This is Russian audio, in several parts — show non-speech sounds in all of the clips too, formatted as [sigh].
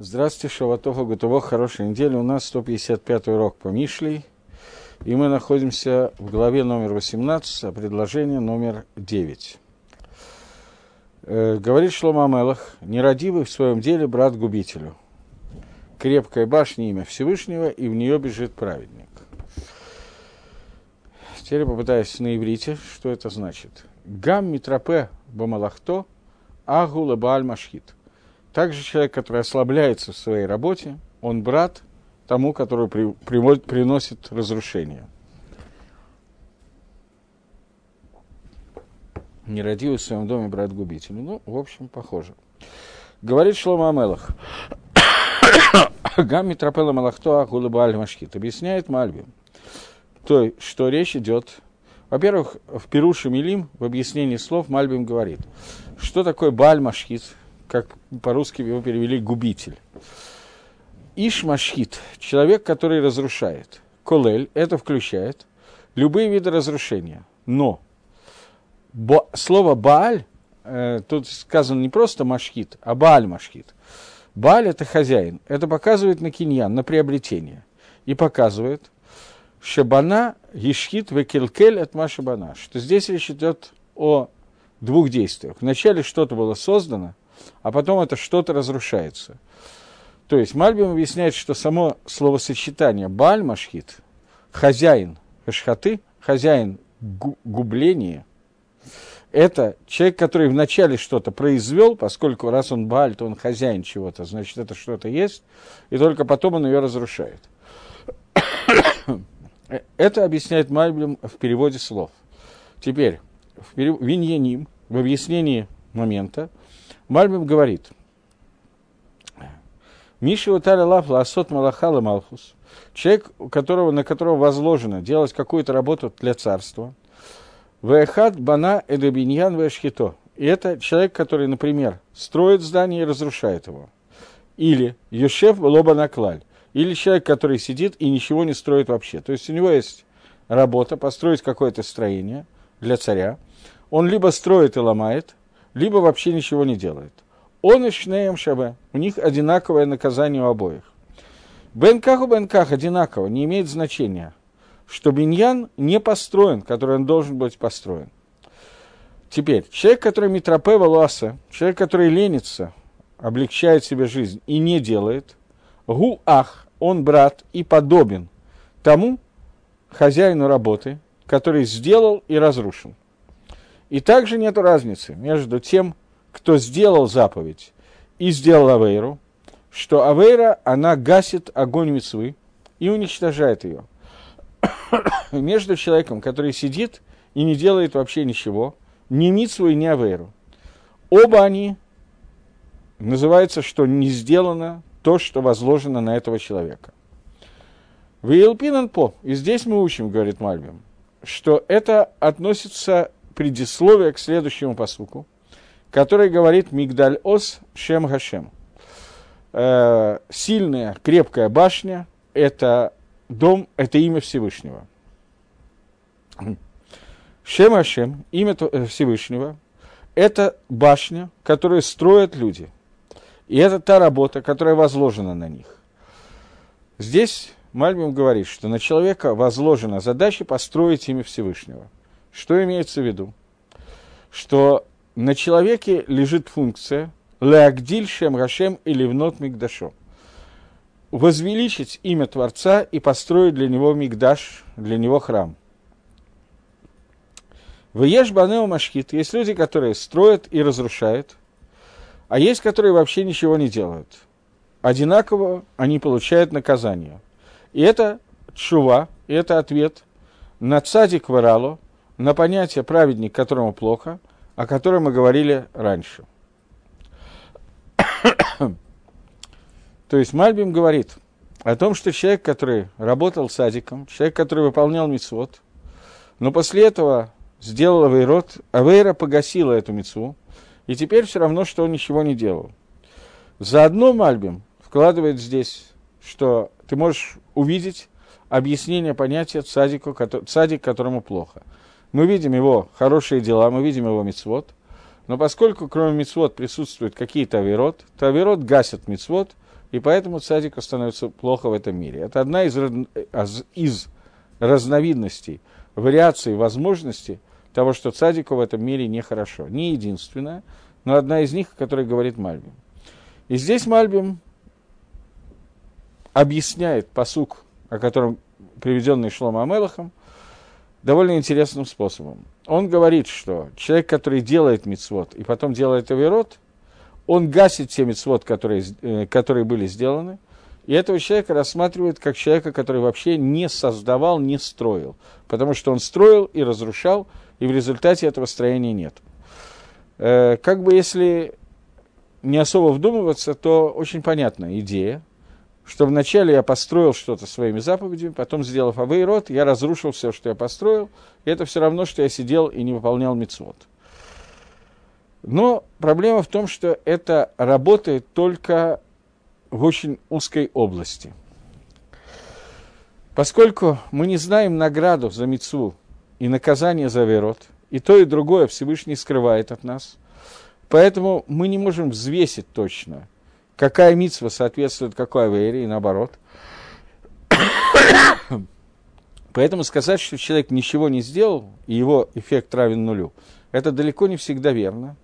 Здравствуйте, Шаватоха, Гутово, хорошей недели. У нас 155 урок по Мишлей, и мы находимся в главе номер 18, а предложение номер 9. Э, говорит Шлома Амелах, нерадивый в своем деле брат губителю. Крепкая башня имя Всевышнего, и в нее бежит праведник. Теперь попытаюсь на иврите, что это значит. Гам митропе бамалахто агула бааль машхит – также человек, который ослабляется в своей работе, он брат тому, который при, приводит, приносит разрушение. Нерадивый в своем доме брат губитель. Ну, в общем, похоже. Говорит Шлома Амелах. [coughs] Гамми Трапела Малахто Ахулаба Машхит. Объясняет Мальби. То, что речь идет во-первых, в Перуше Милим, в объяснении слов, Мальбим говорит, что такое Баль Машхит, как по-русски его перевели, губитель. Ишмашхит, человек, который разрушает. Колель, это включает любые виды разрушения. Но бо, слово Бааль, э, тут сказано не просто машхит, а Бааль машхит. Бааль – это хозяин. Это показывает на киньян, на приобретение. И показывает, Шабана, Ешхит, Векелкель от Машабана, что здесь речь идет о двух действиях. Вначале что-то было создано – а потом это что-то разрушается. То есть Мальбим объясняет, что само словосочетание Баль Машхит, хозяин Хашхаты, хозяин губления, это человек, который вначале что-то произвел, поскольку раз он Баль, то он хозяин чего-то, значит, это что-то есть, и только потом он ее разрушает. [coughs] Это объясняет Мальбим в переводе слов. Теперь, в Виньяним, в объяснении момента, Мальбим говорит, Миша Уталя Лав Ласот Малахала Малхус, человек, которого, на которого возложено делать какую-то работу для царства, Вехад Бана Эдебиньян Вешхито. И это человек, который, например, строит здание и разрушает его. Или Юшев Лоба Наклаль. Или человек, который сидит и ничего не строит вообще. То есть у него есть работа, построить какое-то строение для царя. Он либо строит и ломает, либо вообще ничего не делает. Он и Шнеем Шабе. У них одинаковое наказание у обоих. Бенках у Бенках одинаково, не имеет значения, что биньян не построен, который он должен быть построен. Теперь, человек, который митропе валуаса, человек, который ленится, облегчает себе жизнь и не делает, гу ах, он брат и подобен тому хозяину работы, который сделал и разрушил. И также нет разницы между тем, кто сделал заповедь и сделал Авейру, что Авейра, она гасит огонь мецвы и уничтожает ее. [coughs] между человеком, который сидит и не делает вообще ничего, ни мицву и ни Авейру. Оба они называется, что не сделано то, что возложено на этого человека. В Елпинан по, и здесь мы учим, говорит Мальбим, что это относится предисловие к следующему посуку, который говорит Мигдаль Ос Шем Гашем. Э, сильная, крепкая башня – это дом, это имя Всевышнего. Шем Гашем, имя э, Всевышнего, это башня, которую строят люди. И это та работа, которая возложена на них. Здесь Мальбим говорит, что на человека возложена задача построить имя Всевышнего – что имеется в виду? Что на человеке лежит функция «Леагдиль шем рашем или внот мигдашо» возвеличить имя Творца и построить для него мигдаш, для него храм. В Еш Банео Машхит есть люди, которые строят и разрушают, а есть, которые вообще ничего не делают. Одинаково они получают наказание. И это чува, и это ответ на цадик варало, на понятие праведник, которому плохо, о котором мы говорили раньше. [coughs] То есть Мальбим говорит о том, что человек, который работал садиком, человек, который выполнял мицвод, но после этого сделал Авейрот, Авейра погасила эту мицву, и теперь все равно, что он ничего не делал. Заодно Мальбим вкладывает здесь, что ты можешь увидеть объяснение понятия цадику, цадик, которому плохо – мы видим его хорошие дела, мы видим его мицвод, но поскольку кроме мицвод присутствуют какие-то авирот, то авирот гасят мицвод, и поэтому цадику становится плохо в этом мире. Это одна из, из разновидностей, вариаций возможностей того, что цадику в этом мире нехорошо. Не единственная, но одна из них, о которой говорит Мальбим. И здесь Мальбим объясняет посук, о котором приведенный Шлома Амелахом, довольно интересным способом. Он говорит, что человек, который делает мицвод и потом делает авирот, он гасит те мицвод, которые, э, которые были сделаны, и этого человека рассматривают как человека, который вообще не создавал, не строил. Потому что он строил и разрушал, и в результате этого строения нет. Э, как бы если не особо вдумываться, то очень понятная идея, что вначале я построил что-то своими заповедями, потом, сделав авейрот, я разрушил все, что я построил, и это все равно, что я сидел и не выполнял мицвод. Но проблема в том, что это работает только в очень узкой области. Поскольку мы не знаем награду за мецву и наказание за верот, и то, и другое Всевышний скрывает от нас, поэтому мы не можем взвесить точно, какая митсва соответствует какой авере, и наоборот. Поэтому сказать, что человек ничего не сделал, и его эффект равен нулю, это далеко не всегда верно.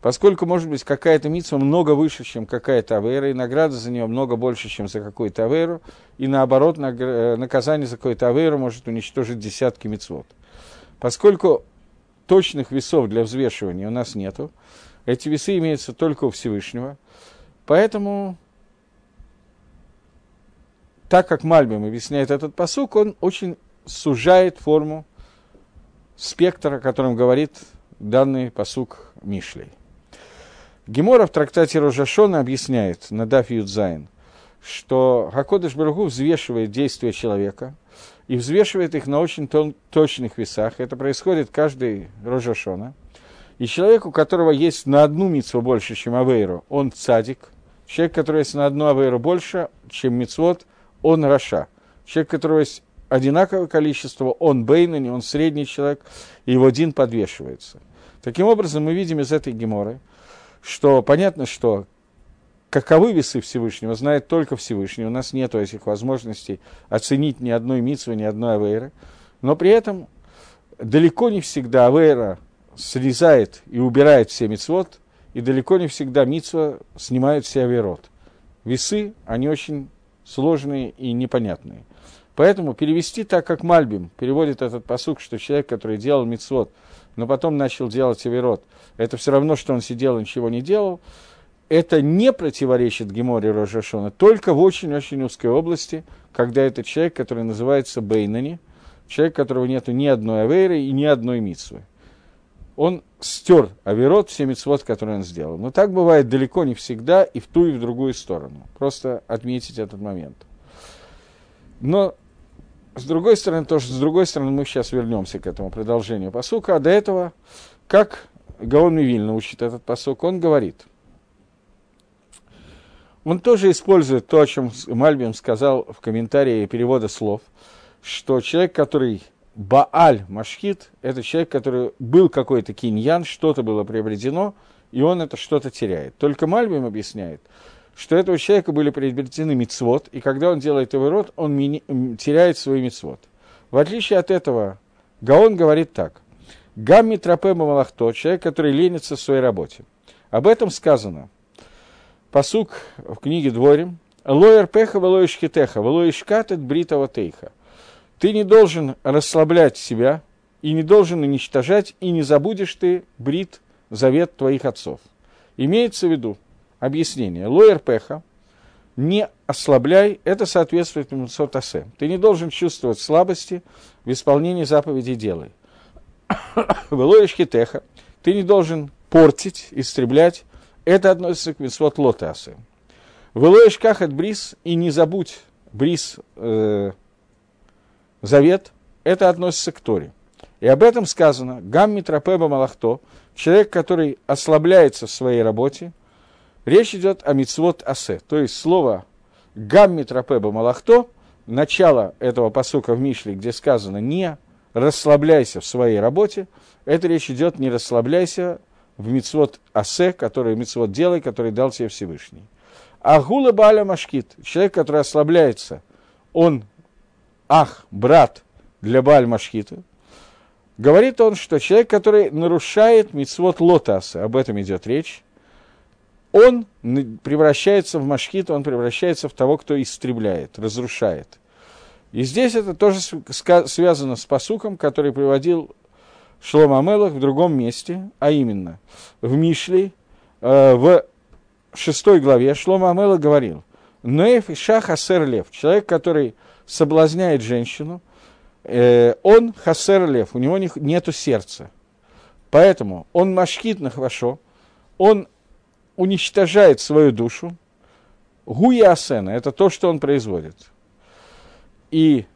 Поскольку, может быть, какая-то митсва много выше, чем какая-то авера, и награда за нее много больше, чем за какую-то аверу, и наоборот, э, наказание за какую-то аверу может уничтожить десятки митцвот. Поскольку точных весов для взвешивания у нас нету, эти весы имеются только у Всевышнего, поэтому, так как Мальбим объясняет этот посук, он очень сужает форму спектра, о котором говорит данный פסוק Мишлей. Гемара в трактате ראש השנה объясняет на דף י״ז, что הקדוש ברוך הוא взвешивает действия человека и взвешивает их на очень тон, точных весах. Это происходит каждый ראש השנה. И человек, у которого есть на одну мицву больше, чем авейру, он цадик. Человек, который есть на одну авейру больше, чем מצוות, он רשע. Человек, которого есть одинаковое количество, он Бейнани, он средний человек, и его Дин подвешивается. Таким образом, мы видим из этой геморы, что понятно, что каковы весы Всевышнего, знает только Всевышний. У нас нет этих возможностей оценить ни одной митцвы, ни одной авейры. Но при этом далеко не всегда авейра срезает и убирает все мицвод, и далеко не всегда митцва снимает все авейрот. Весы, они очень сложные и непонятные. Поэтому перевести так, как Мальбим переводит этот посук, что человек, который делал мицвод, но потом начал делать Аверот, это все равно, что он сидел и ничего не делал, это не противоречит Геморе Рожашона, только в очень-очень узкой области, когда это человек, который называется Бейнани, человек, у которого нет ни одной аверы и ни одной митсвы. Он стер Аверот, все митцвот, которые он сделал. Но так бывает далеко не всегда и в ту, и в другую сторону. Просто отметить этот момент. Но с другой стороны, тоже с другой стороны, мы сейчас вернемся к этому продолжению посука. А до этого, как Гаон Мивильна учит этот посук, он говорит, он тоже использует то, о чем Мальбим сказал в комментарии перевода слов, что человек, который Бааль Машхит, это человек, который был какой-то киньян, что-то было приобретено, и он это что-то теряет. Только Мальбим объясняет, что этого человека были приобретены мицвод, и когда он делает его рот, он теряет свой мицвод. В отличие от этого, Гаон говорит так. Гамми трапема малахто, человек, который ленится в своей работе. Об этом сказано. Посук в книге Дворим. Лоер пеха велоиш хитеха, велоиш катет бритова тейха. Ты не должен расслаблять себя, и не должен уничтожать, и не забудешь ты брит, завет твоих отцов. Имеется в виду, Объяснение. Лоер пеха, не ослабляй, это соответствует Мусотасе. Ты не должен чувствовать слабости в исполнении заповедей делай. [coughs] Велоиш хитеха, ты не должен портить, истреблять, это относится к Митсвот Лотасе. Велоиш кахат брис, и не забудь брис, э, завет, это относится к Торе. И об этом сказано, гамми трапеба малахто, человек, который ослабляется в своей работе, Речь идет о мицвод асе, то есть слово гамми трапеба малахто, начало этого посука в Мишле, где сказано «не расслабляйся в своей работе», это речь идет «не расслабляйся в мицвод асе», который мицвод делай, который дал тебе Всевышний. А гула баля машкит, человек, который ослабляется, он ах, брат для баль машкита, говорит он, что человек, который нарушает мицвод лотаса, об этом идет речь, он превращается в машхит, он превращается в того, кто истребляет, разрушает. И здесь это тоже связано с посуком, который приводил Шлом Амелах в другом месте, а именно в Мишле, э, в шестой главе Шлом Амелах говорил, Ноев и Шах Хасер Лев, человек, который соблазняет женщину, э, он Хасер Лев, у него не, нету сердца. Поэтому он машкит на хорошо, он уничтожает свою душу. Гуя Асена – это то, что он производит. И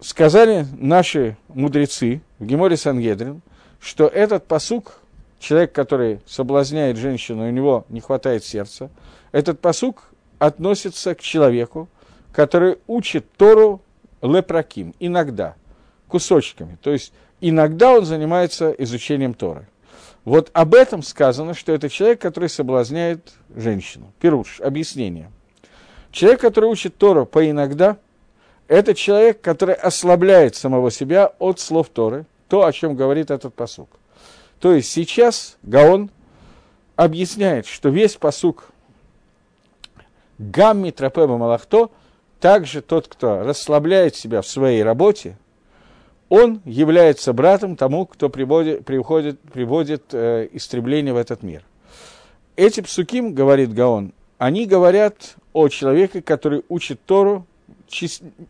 сказали наши мудрецы в Геморе Сангедрин, что этот посук, человек, который соблазняет женщину, у него не хватает сердца, этот посук относится к человеку, который учит Тору лепраким, иногда, кусочками. То есть иногда он занимается изучением Торы. Вот об этом сказано, что это человек, который соблазняет женщину. Пируш, объяснение. Человек, который учит Тору по иногда, это человек, который ослабляет самого себя от слов Торы, то, о чем говорит этот посук. То есть сейчас Гаон объясняет, что весь посук Гамми Трапеба Малахто, также тот, кто расслабляет себя в своей работе, он является братом тому, кто приводит, приводит, приводит э, истребление в этот мир. Эти псуким, говорит Гаон, они говорят о человеке, который учит Тору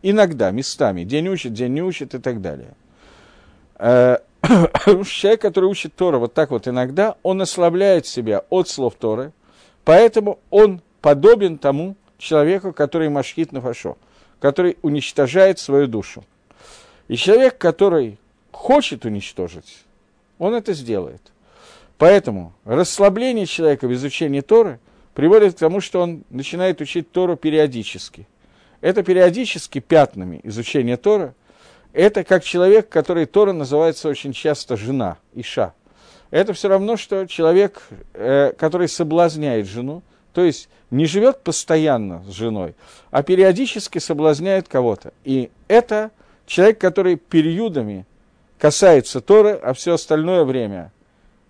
иногда, местами, день учит, день не учит и так далее. Э, [coughs] человек, который учит Тору вот так вот иногда, он ослабляет себя от слов Торы, поэтому он подобен тому человеку, который машхит на фашо, который уничтожает свою душу. И человек, который хочет уничтожить, он это сделает. Поэтому расслабление человека в изучении Торы приводит к тому, что он начинает учить Тору периодически. Это периодически пятнами изучение Тора. Это как человек, который Тора называется очень часто жена, Иша. Это все равно, что человек, э, который соблазняет жену, то есть не живет постоянно с женой, а периодически соблазняет кого-то. И это Человек, который периодами касается Торы, а все остальное время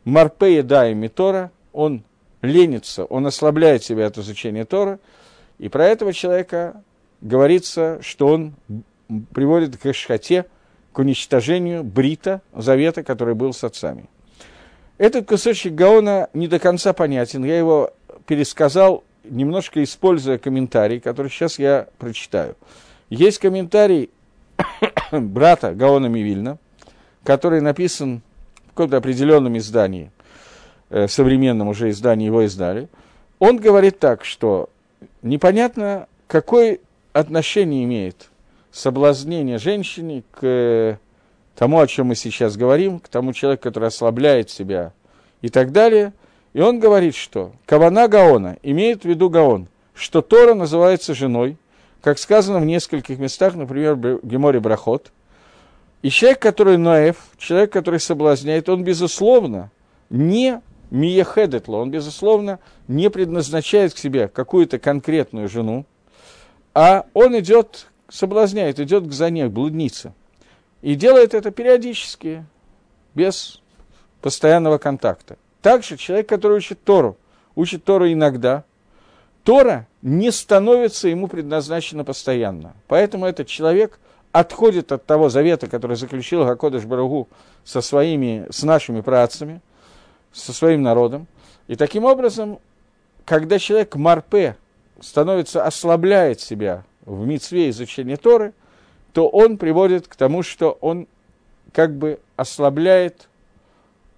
Марпе еда и Митора, он ленится, он ослабляет себя от изучения Тора, и про этого человека говорится, что он приводит к шхате, к уничтожению брита, завета, который был с отцами. Этот кусочек Гаона не до конца понятен, я его пересказал, немножко используя комментарий, который сейчас я прочитаю. Есть комментарий [coughs] брата Гаона Мивильна, который написан в каком-то определенном издании, э, современном уже издании его издали, он говорит так, что непонятно, какое отношение имеет соблазнение женщины к э, тому, о чем мы сейчас говорим, к тому человеку, который ослабляет себя и так далее. И он говорит, что Кавана Гаона имеет в виду Гаон, что Тора называется женой, как сказано в нескольких местах, например, в Геморе Брахот. И человек, который наэв, человек, который соблазняет, он, безусловно, не миехедетло, он, безусловно, не предназначает к себе какую-то конкретную жену, а он идет, соблазняет, идет к зане, к блуднице. И делает это периодически, без постоянного контакта. Также человек, который учит Тору, учит Тору иногда – Тора не становится ему предназначена постоянно. Поэтому этот человек отходит от того завета, который заключил Гакодыш Барагу со своими, с нашими працами, со своим народом. И таким образом, когда человек Марпе становится, ослабляет себя в мицве изучения Торы, то он приводит к тому, что он как бы ослабляет,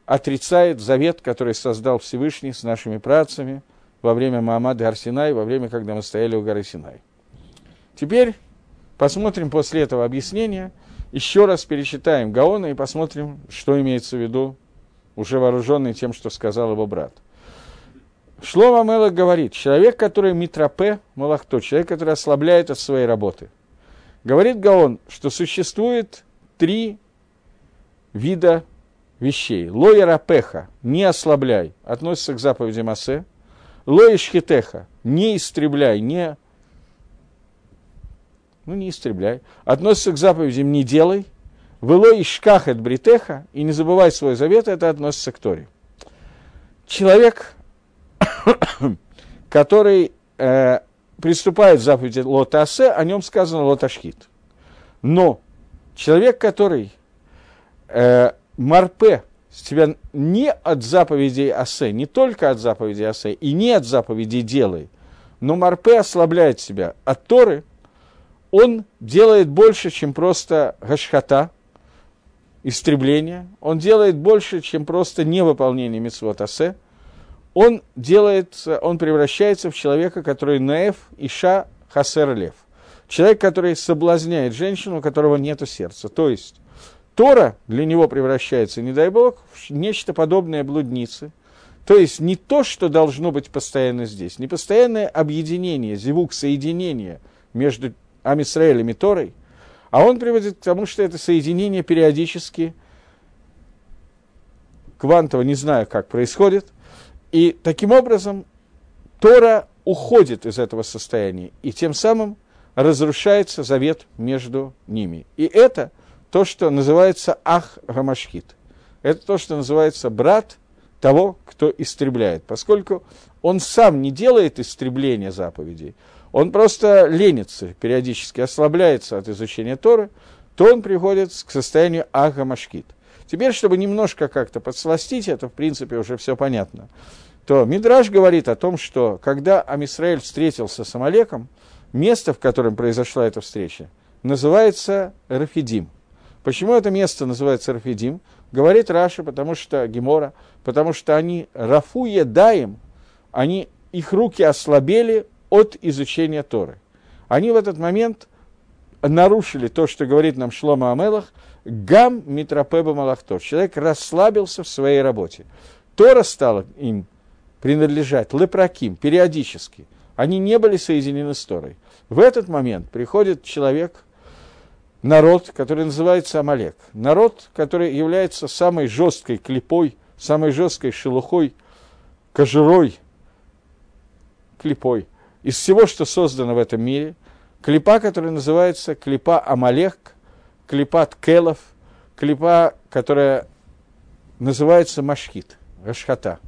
отрицает завет, который создал Всевышний с нашими працами – во время Маамада Арсинай, во время, когда мы стояли у горы Синай. Теперь посмотрим после этого объяснения, еще раз перечитаем Гаона и посмотрим, что имеется в виду, уже вооруженный тем, что сказал его брат. Шлома Мелах говорит, человек, который митропе, малахто, человек, который ослабляет от своей работы. Говорит Гаон, что существует три вида вещей. Лоера пеха, не ослабляй, относится к заповеди Масе – Лоишхитеха, не истребляй, не... Ну, не истребляй. Относится к заповедям «не делай», «Вело ишкахет бритеха» и «не забывай свой завет» это относится к Торе. Человек, [coughs] который э, приступает к заповеди Лотасе, о нем сказано Лоташхит. Но человек, который э, марпе тебя не от заповедей Асе, не только от заповедей Асе, и не от заповедей делай, но марпе ослабляет себя от Торы, он делает больше, чем просто гашхата, истребление, он делает больше, чем просто невыполнение митцвот Асе, он делает, он превращается в человека, который наэф, иша, хасер, лев. Человек, который соблазняет женщину, у которого нет сердца. То есть, Тора для него превращается, не дай бог, в нечто подобное блуднице. То есть не то, что должно быть постоянно здесь, не постоянное объединение, зевук, соединение между Амисраэлем и Торой, а он приводит к тому, что это соединение периодически квантово, не знаю, как происходит, и таким образом Тора уходит из этого состояния, и тем самым разрушается завет между ними. И это то, что называется Ах Гамашхит. Это то, что называется брат того, кто истребляет. Поскольку он сам не делает истребления заповедей, он просто ленится, периодически ослабляется от изучения Торы, то он приходит к состоянию Ах Гамашхит. Теперь, чтобы немножко как-то подсластить, это в принципе уже все понятно, то Мидраж говорит о том, что когда Амисраэль встретился с Амалеком, место, в котором произошла эта встреча, называется Рафидим. Почему это место называется Рафидим? Говорит Раша, потому что Гемора, потому что они Рафу едаем, они, их руки ослабели от изучения Торы. Они в этот момент нарушили то, что говорит нам Шлома Амелах, гам митропеба малахтор. Человек расслабился в своей работе. Тора стала им принадлежать лепраким периодически – они не были соединены с Торой. В этот момент приходит человек, народ, который называется Амалек. Народ, который является самой жесткой клепой, самой жесткой шелухой, кожурой, клепой из всего, что создано в этом мире. Клепа, которая называется клепа Амалек, клепа Ткелов, клепа, которая называется Машхит, Рашхата.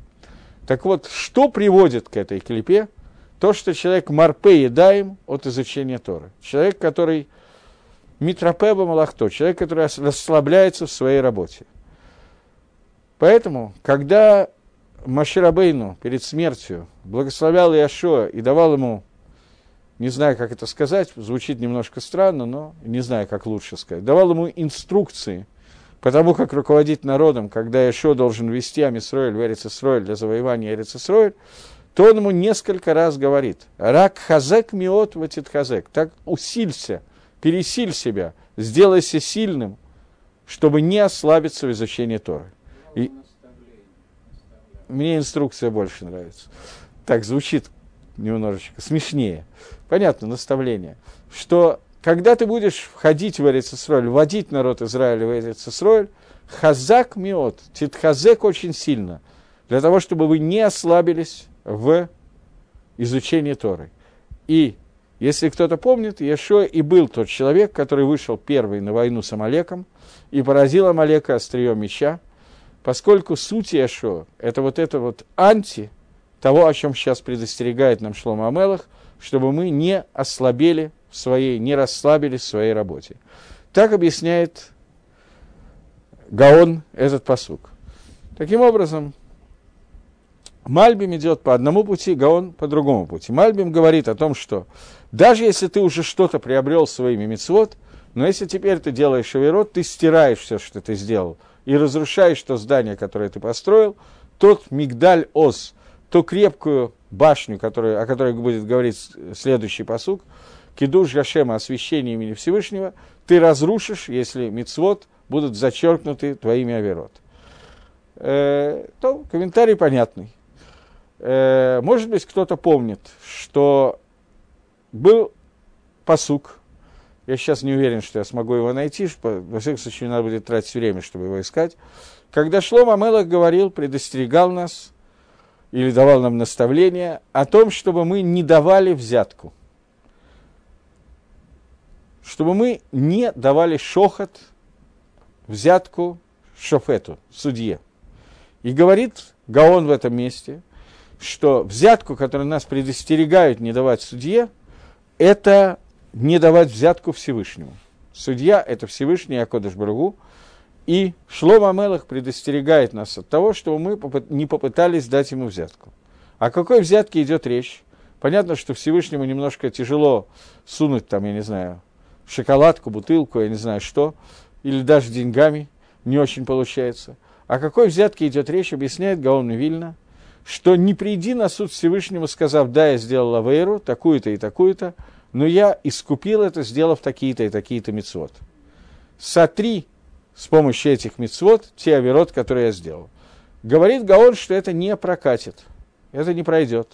Так вот, что приводит к этой клепе – то, что человек марпе едаем от изучения Торы. Человек, который митропеба малахто, человек, который расслабляется в своей работе. Поэтому, когда Маширабейну перед смертью благословлял Иошуа и давал ему, не знаю, как это сказать, звучит немножко странно, но не знаю, как лучше сказать, давал ему инструкции по тому, как руководить народом, когда Иошуа должен вести Амисроэль в Эрицесроэль для завоевания Эрицесроэль, то он ему несколько раз говорит, рак хазек миот ватит хазек, так усилься, пересиль себя, сделайся сильным, чтобы не ослабиться в изучении Торы. И... Мне инструкция больше нравится. Так звучит немножечко смешнее. Понятно, наставление. Что когда ты будешь входить в Эрицесроль, вводить народ Израиля в Эрицесроль, хазак миот, титхазек очень сильно, для того, чтобы вы не ослабились в изучении Торы. И если кто-то помнит, Иешуа и был тот человек, который вышел первый на войну с Амалеком и поразил Амалека острием меча, поскольку суть Иешуа – это вот это вот анти того, о чем сейчас предостерегает нам Шлома Амелах, чтобы мы не ослабели в своей, не расслабились в своей работе. Так объясняет Гаон этот посук. Таким образом, Мальбим идет по одному пути, Гаон по другому пути. Мальбим говорит о том, что даже если ты уже что-то приобрел своими мецвод, но если теперь ты делаешь авирот, ты стираешь все, что ты сделал, и разрушаешь то здание, которое ты построил, тот мигдаль ос, ту крепкую башню, которую, о которой будет говорить следующий посук, кидуш Гашема, освящение имени Всевышнего, ты разрушишь, если мицвод будут зачеркнуты твоими авирот. Э, то комментарий понятный. Э, может быть, кто-то помнит, что был посук, я сейчас не уверен, что я смогу его найти, что, во всяком случае, надо будет тратить время, чтобы его искать. Когда Шлома Мелах говорил, предостерегал нас, или давал нам наставление о том, чтобы мы не давали взятку. Чтобы мы не давали шохот, взятку шофету, судье. И говорит Гаон в этом месте, что взятку, которую нас предостерегают не давать судье, это не давать взятку Всевышнему. Судья – это Всевышний Акодыш Барагу, и Шлома Мелах предостерегает нас от того, чтобы мы не попытались дать ему взятку. О какой взятке идет речь? Понятно, что Всевышнему немножко тяжело сунуть там, я не знаю, шоколадку, бутылку, я не знаю что, или даже деньгами, не очень получается. О какой взятке идет речь, объясняет Гаон Вильна, что не приди на суд Всевышнему, сказав, да, я сделал авейру, такую-то и такую-то, но я искупил это, сделав такие-то и такие-то мецвод. Сотри с помощью этих мецвод те авирот, которые я сделал. Говорит Гаон, что это не прокатит, это не пройдет.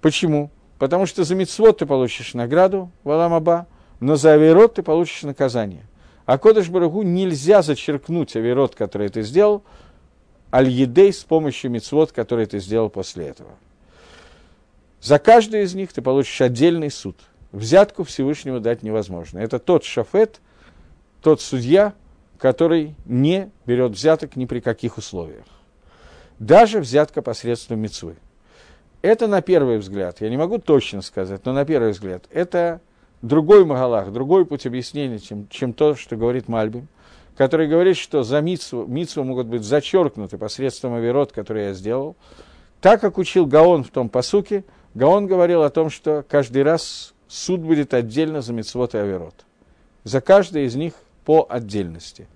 Почему? Потому что за мецвод ты получишь награду в Аламаба, но за авирот ты получишь наказание. А Кодыш Барагу нельзя зачеркнуть авирот, который ты сделал, аль-едей с помощью мецвод, который ты сделал после этого. За каждый из них ты получишь отдельный суд. Взятку Всевышнему дать невозможно. Это тот шафет, тот судья, который не берет взяток ни при каких условиях. Даже взятка посредством мецвы. Это на первый взгляд, я не могу точно сказать, но на первый взгляд, это другой Магалах, другой путь объяснения, чем, чем то, что говорит Мальбим, который говорит, что за митсву, митсву могут быть зачеркнуты посредством авирот, который я сделал. Так как учил Гаон в том посуке, Гаон говорил о том, что каждый раз суд будет отдельно за митцвот и авирот. За каждый из них по отдельности.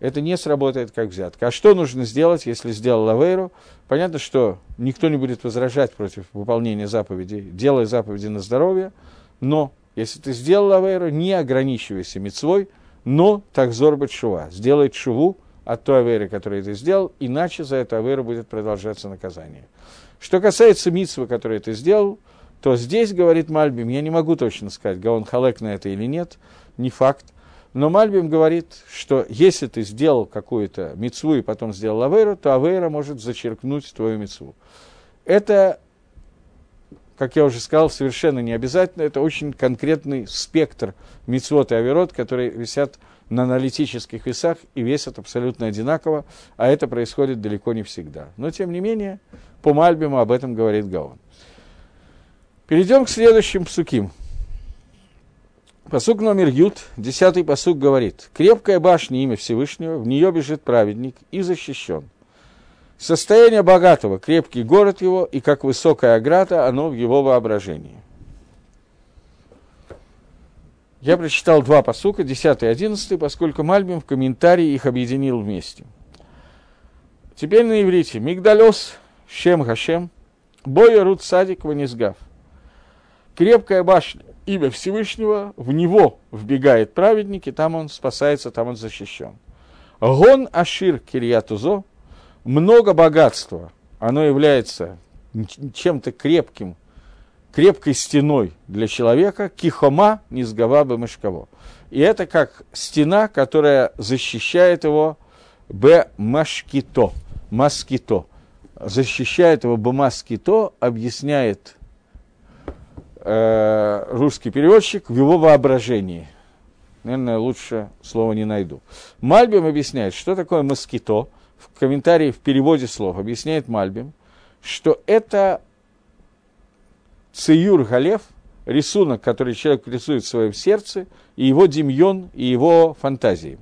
Это не сработает как взятка. А что нужно сделать, если сделал лавейру? Понятно, что никто не будет возражать против выполнения заповедей, делая заповеди на здоровье, но если ты сделал лавейру, не ограничивайся мецвой, но так зорбать шува. Сделай шуву от той аверы, которую ты сделал, иначе за эту аверу будет продолжаться наказание. Что касается митсвы, которую ты сделал, то здесь, говорит Мальбим, я не могу точно сказать, Гаон Халек на это или нет, не факт, но Мальбим говорит, что если ты сделал какую-то мецву и потом сделал авейру, то авейра может зачеркнуть твою мецву. Это как я уже сказал, совершенно не обязательно. Это очень конкретный спектр мицвод и авирот, которые висят на аналитических весах и весят абсолютно одинаково, а это происходит далеко не всегда. Но, тем не менее, по Мальбиму об этом говорит Гаон. Перейдем к следующим псуким. Посук номер Ют, десятый посук говорит, «Крепкая башня имя Всевышнего, в нее бежит праведник и защищен. Состояние богатого, крепкий город его, и как высокая ограда, оно в его воображении. Я прочитал два посука, 10 и 11, поскольку Мальбим в комментарии их объединил вместе. Теперь на иврите. Мигдалес, Шем Хашем, Боя Рут Садик Ванизгав. Крепкая башня, имя Всевышнего, в него вбегает праведник, и там он спасается, там он защищен. Гон Ашир Кирьятузо, много богатства, оно является чем-то крепким, крепкой стеной для человека, кихома низгава бемешково. И это как стена, которая защищает его б машкито, маскито. Защищает его б маскито, объясняет э, русский переводчик в его воображении. Наверное, лучше слова не найду. Мальбим объясняет, что такое москито – в комментарии в переводе слов объясняет Мальбим, что это циюр галев, рисунок, который человек рисует в своем сердце, и его демьон, и его фантазии.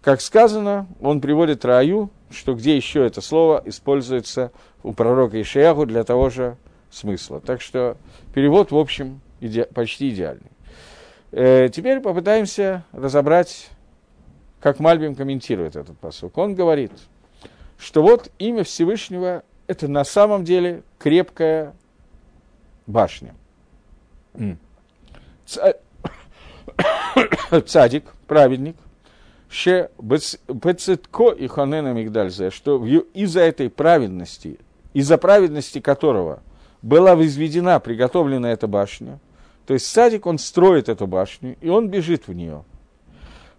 Как сказано, он приводит Раю, что где еще это слово используется у пророка Ишиягу для того же смысла. Так что перевод, в общем, иде, почти идеальный. Э, теперь попытаемся разобрать как Мальбим комментирует этот посук. Он говорит, что вот имя Всевышнего – это на самом деле крепкая башня. [coughs] Цадик, праведник, ше бецитко и ханена мигдальзе, что из-за этой праведности, из-за праведности которого была возведена, приготовлена эта башня, то есть садик, он строит эту башню, и он бежит в нее.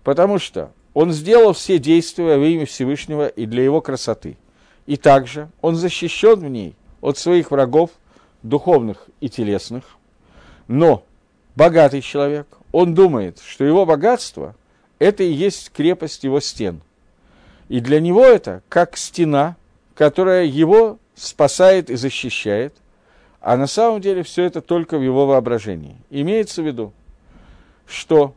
Потому что он сделал все действия во имя Всевышнего и для его красоты. И также он защищен в ней от своих врагов, духовных и телесных. Но богатый человек, он думает, что его богатство – это и есть крепость его стен. И для него это как стена, которая его спасает и защищает, а на самом деле все это только в его воображении. Имеется в виду, что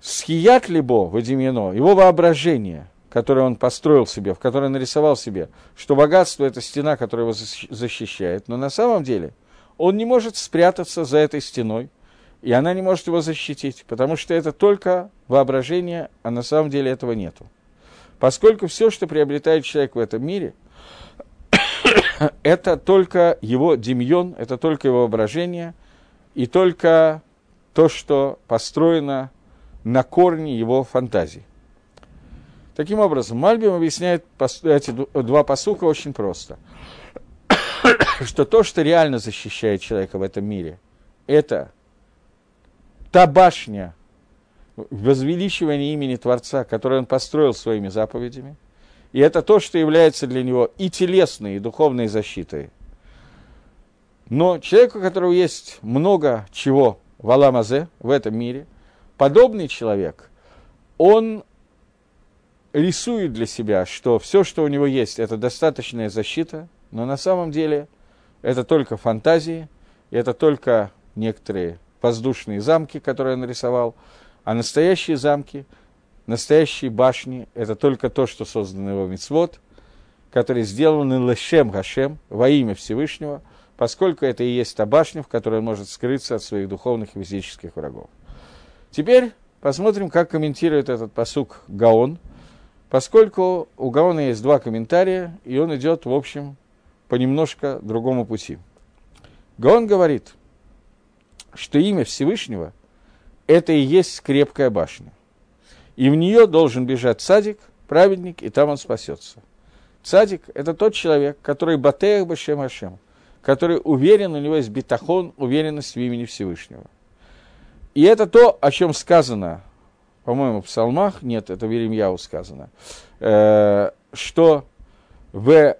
схият либо Вадимьяно, его воображение, которое он построил себе, в которое нарисовал себе, что богатство – это стена, которая его защищает, но на самом деле он не может спрятаться за этой стеной, и она не может его защитить, потому что это только воображение, а на самом деле этого нету. Поскольку все, что приобретает человек в этом мире, [coughs] это только его демьон, это только его воображение, и только то, что построено на корне его фантазии. Таким образом, Мальбим объясняет эти два посука очень просто. [coughs] что то, что реально защищает человека в этом мире, это та башня возвеличивания имени Творца, которую он построил своими заповедями, и это то, что является для него и телесной, и духовной защитой. Но человеку, у которого есть много чего в Аламазе, в этом мире, подобный человек, он рисует для себя, что все, что у него есть, это достаточная защита, но на самом деле это только фантазии, это только некоторые воздушные замки, которые он нарисовал, а настоящие замки, настоящие башни – это только то, что создано его мицвод, которые сделаны лешем гашем, во имя Всевышнего, поскольку это и есть та башня, в которой он может скрыться от своих духовных и физических врагов. Теперь посмотрим, как комментирует этот посук Гаон – поскольку у Гаона есть два комментария, и он идет, в общем, по немножко другому пути. Гаон говорит, что имя Всевышнего – это и есть крепкая башня. И в нее должен бежать садик, праведник, и там он спасется. Цадик – это тот человек, который батеях башем ашем, который уверен, у него есть битахон, уверенность в имени Всевышнего. И это то, о чем сказано по-моему, в псалмах, нет, это в Иеремьяу сказано, э, что в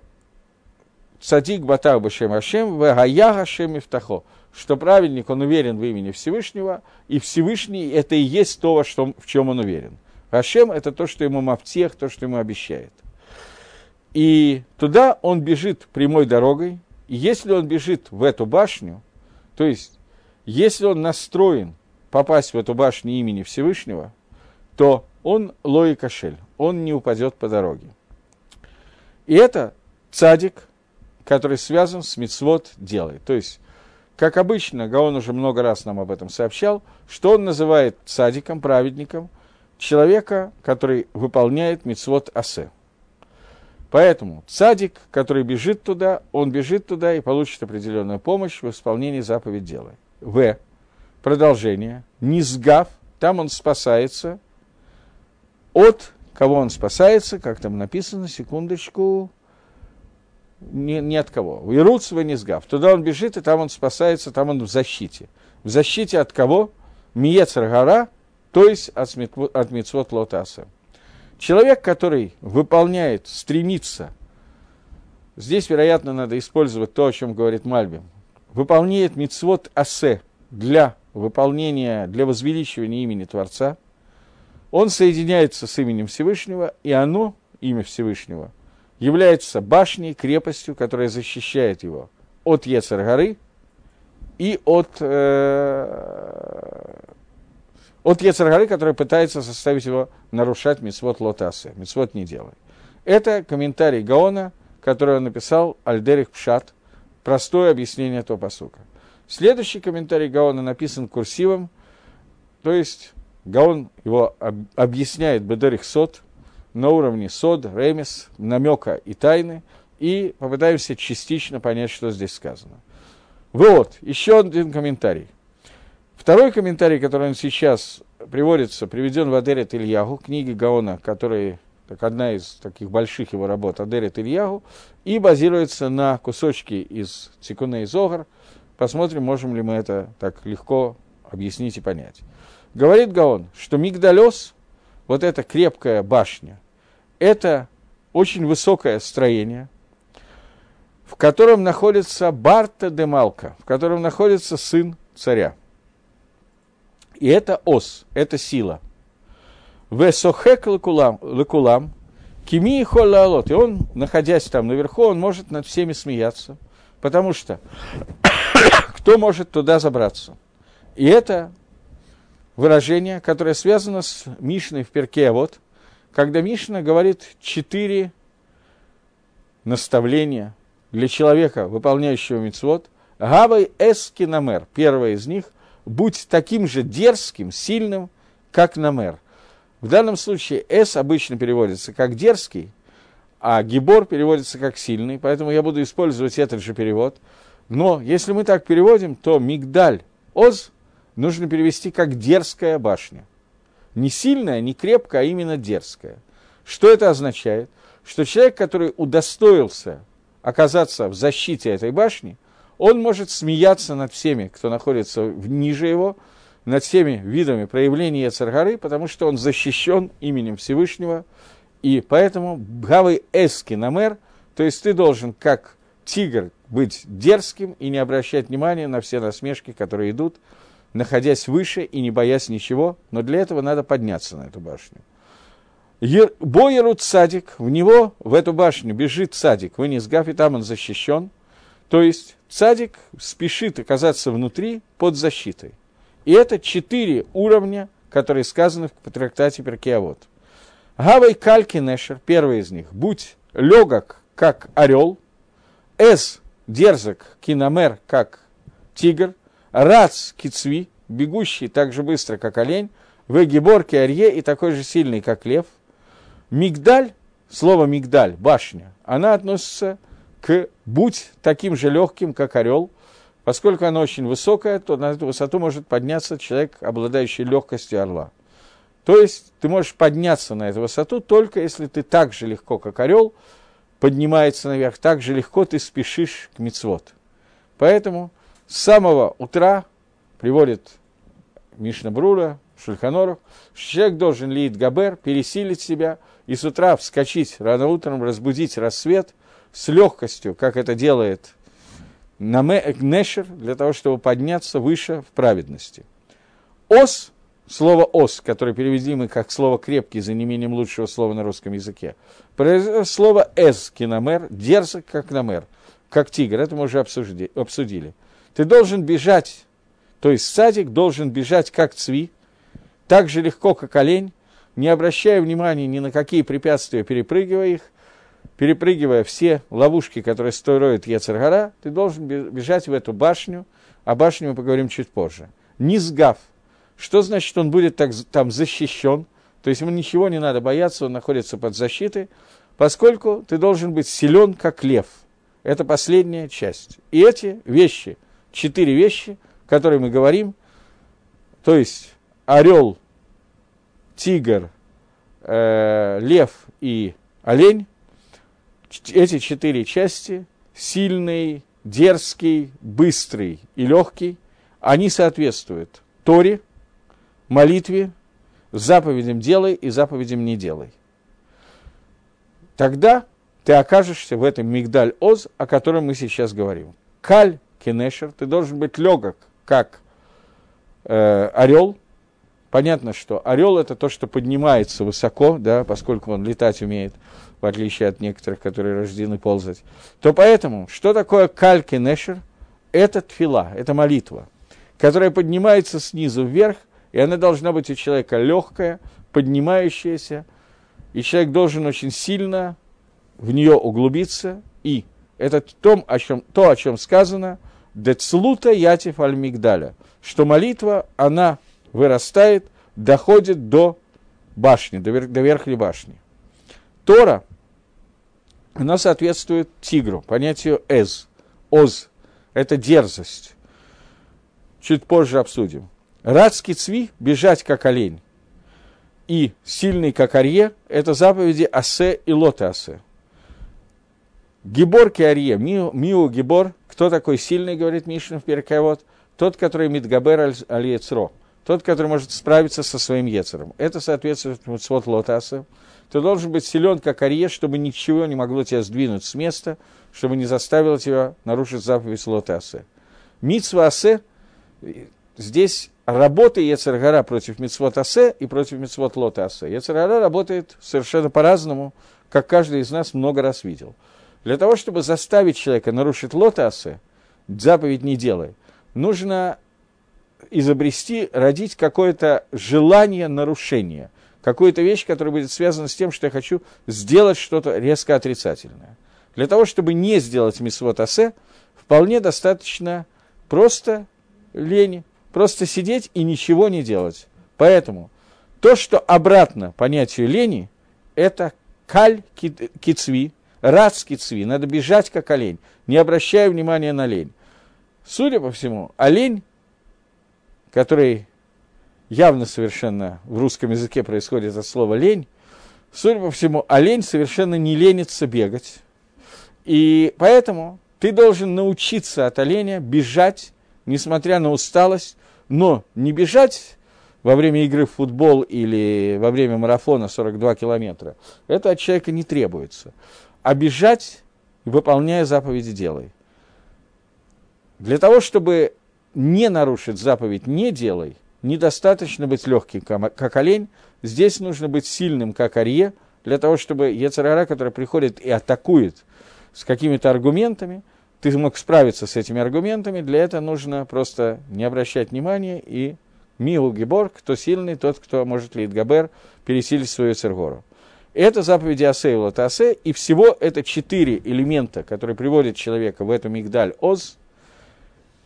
цадик батар башем Ашем, в гая Ашем Ифтахо, что праведник, он уверен в имени Всевышнего, и Всевышний – это и есть то, во что, в чем он уверен. Ашем – это то, что ему маптех, то, что ему обещает. И туда он бежит прямой дорогой, и если он бежит в эту башню, то есть, если он настроен попасть в эту башню имени Всевышнего, то он лои кошель, он не упадет по дороге. И это цадик, который связан с мицвод делает. То есть, как обычно, Гаон уже много раз нам об этом сообщал, что он называет цадиком, праведником, человека, который выполняет мицвод асе. Поэтому цадик, который бежит туда, он бежит туда и получит определенную помощь в исполнении заповедь дела. В. Продолжение. Низгав, там он спасается от кого он спасается, как там написано, секундочку, не, не от кого. Уируц Венизгав. Туда он бежит, и там он спасается, там он в защите. В защите от кого? Миецер гора, то есть от, от Мицвот Лотаса. Человек, который выполняет, стремится, здесь, вероятно, надо использовать то, о чем говорит Мальбим, выполняет Мицвот Асе для выполнения, для возвеличивания имени Творца – он соединяется с именем Всевышнего, и оно, имя Всевышнего, является башней, крепостью, которая защищает его от Ецаргары и от, э, от Ецаргары, которая пытается заставить его нарушать Мицвод Лотасы. Мицвод не делай. Это комментарий Гаона, который он написал Альдерих Пшат, простое объяснение этого посука. Следующий комментарий Гаона написан курсивом, то есть Гаон его об, объясняет Бедерих Сот на уровне Сод, Ремес, намека и тайны, и попытаемся частично понять, что здесь сказано. Вот, еще один комментарий. Второй комментарий, который он сейчас приводится, приведен в Адерет Ильягу, книге Гаона, которая так, одна из таких больших его работ, Адерет Ильягу, и базируется на кусочке из Тикуна и Зогар. Посмотрим, можем ли мы это так легко объяснить и понять. Говорит Гаон, что Мигдалес, вот эта крепкая башня, это очень высокое строение, в котором находится Барта де Малка, в котором находится сын царя. И это ос, это сила. Весохек лекулам кими и холлалот. И он, находясь там наверху, он может над всеми смеяться. Потому что кто может туда забраться? И это выражение, которое связано с Мишной в перке, вот, когда Мишна говорит четыре наставления для человека, выполняющего мицвод, Гавай эски намер, первое из них, будь таким же дерзким, сильным, как намер. В данном случае «с» обычно переводится как «дерзкий», а «гибор» переводится как «сильный», поэтому я буду использовать этот же перевод. Но если мы так переводим, то «мигдаль» «оз» нужно перевести как «дерзкая башня». Не сильная, не крепкая, а именно дерзкая. Что это означает? Что человек, который удостоился оказаться в защите этой башни, он может смеяться над всеми, кто находится ниже его, над всеми видами проявления Царгары, потому что он защищен именем Всевышнего, и поэтому Гавы Эски Намер, то есть ты должен как тигр быть дерзким и не обращать внимания на все насмешки, которые идут, находясь выше и не боясь ничего, но для этого надо подняться на эту башню. Боерут садик, в него, в эту башню бежит садик, вынес Гаф, и там он защищен. То есть садик спешит оказаться внутри под защитой. И это четыре уровня, которые сказаны в трактате Перкеавод. Гавай кальки нешер, первый из них, будь легок, как орел, эс, дерзок, киномер, как тигр, рац, кицви, бегущий так же быстро, как олень, вегибор, арье и такой же сильный, как лев. Мигдаль, слово мигдаль, башня, она относится к будь таким же легким, как орел, Поскольку она очень высокая, то на эту высоту может подняться человек, обладающий легкостью орла. То есть ты можешь подняться на эту высоту только если ты так же легко, как орел, поднимается наверх, так же легко ты спешишь к мицвод. Поэтому с самого утра приводит Мишна Брура, Шульханоров, человек должен лить габер, пересилить себя и с утра вскочить рано утром, разбудить рассвет с легкостью, как это делает Нешер для того, чтобы подняться выше в праведности. Ос, слово ос, которое переведимо как слово крепкий за неимением лучшего слова на русском языке, слово эс, киномер, дерзок, как намер, как тигр, это мы уже обсудили. обсудили. Ты должен бежать, то есть садик должен бежать как цви, так же легко, как олень, не обращая внимания ни на какие препятствия, перепрыгивая их, перепрыгивая все ловушки, которые строит Ецергара, ты должен бежать в эту башню, о башне мы поговорим чуть позже. Низгав. Что значит, он будет так, там защищен? То есть ему ничего не надо бояться, он находится под защитой, поскольку ты должен быть силен, как лев. Это последняя часть. И эти вещи, четыре вещи, которые мы говорим, то есть орел, тигр, э, лев и олень, эти четыре части, сильный, дерзкий, быстрый и легкий, они соответствуют Торе, молитве, заповедям делай и заповедям не делай. Тогда ты окажешься в этом мигдаль оз, о котором мы сейчас говорим. Каль кенешер, ты должен быть легок, как э, орел. Понятно, что орел это то, что поднимается высоко, да, поскольку он летать умеет в отличие от некоторых, которые рождены ползать, то поэтому, что такое кальки нешер? Это тфила, это молитва, которая поднимается снизу вверх, и она должна быть у человека легкая, поднимающаяся, и человек должен очень сильно в нее углубиться, и это то, о чем, то, о чем сказано, децлута ятиф аль мигдаля, что молитва, она вырастает, доходит до башни, до, верх, до верхней башни. Тора, она соответствует тигру, понятию эз, оз, это дерзость. Чуть позже обсудим. Радский цви – бежать как олень. И сильный как арье – это заповеди асе и лоте асе. Гибор арье, миу, миу гибор, кто такой сильный, говорит Мишна в Перекавод, тот, который мидгабер аль тот, который может справиться со своим Ецером. Это соответствует Муцвот Лотаса. Ты должен быть силен, как Арье, чтобы ничего не могло тебя сдвинуть с места, чтобы не заставило тебя нарушить заповедь Лотасы. Мицва Асе, здесь работа Ецергара против Мицвот Асе и против Мицвот Лота Асе. Ецергара работает совершенно по-разному, как каждый из нас много раз видел. Для того, чтобы заставить человека нарушить Лота Асе, заповедь не делай, нужно изобрести, родить какое-то желание нарушения, какую-то вещь, которая будет связана с тем, что я хочу сделать что-то резко отрицательное. Для того, чтобы не сделать мисвот асе, вполне достаточно просто лени, просто сидеть и ничего не делать. Поэтому то, что обратно понятию лени, это каль кицви, рац кицви, надо бежать как олень, не обращая внимания на лень. Судя по всему, олень, который явно совершенно в русском языке происходит от слова лень, судя по всему, олень совершенно не ленится бегать. И поэтому ты должен научиться от оленя бежать, несмотря на усталость, но не бежать во время игры в футбол или во время марафона 42 километра. Это от человека не требуется. А бежать, выполняя заповеди, делай. Для того, чтобы не нарушить заповедь «не делай», недостаточно быть легким, как олень. Здесь нужно быть сильным, как арье, для того, чтобы Ецарара, который приходит и атакует с какими-то аргументами – ты мог справиться с этими аргументами, для этого нужно просто не обращать внимания и Милу Гебор, кто сильный, тот, кто может лить Габер, пересилить свою цергору. Это заповеди Асе и Лотасе, и всего это четыре элемента, которые приводят человека в эту мигдаль Оз,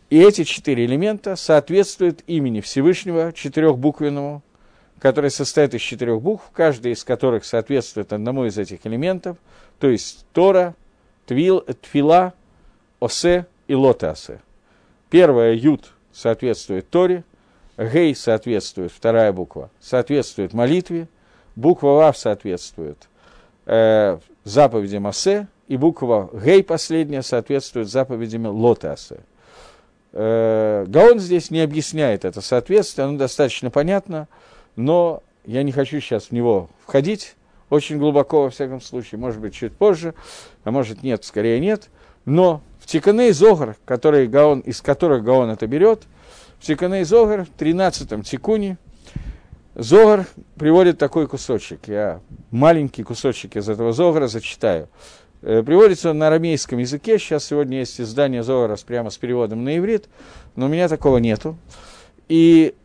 и эти четыре элемента соответствуют имени Всевышнего, четырехбуквенному, который состоит из четырех букв, каждая из которых соответствует одному из этих элементов, то есть Тора, Твил, Твила, Осе и Лотасе. Первая Ют соответствует Торе, Гей соответствует, вторая буква, соответствует молитве, буква Вав соответствует э, заповедям Асе, и буква Гей последняя соответствует заповедям Лотасе. Э, Гаон здесь не объясняет это соответствие, оно достаточно понятно, но я не хочу сейчас в него входить очень глубоко, во всяком случае, может быть, чуть позже, а может нет, скорее нет, но Тиканей Зогар, который Гаон, из которых Гаон это берет, в Тиканей Зогар, в 13-м Тикуне, Зогар приводит такой кусочек. Я маленький кусочек из этого Зогара зачитаю. Э, приводится он на арамейском языке. Сейчас сегодня есть издание Зогара прямо с переводом на иврит, но у меня такого нету. И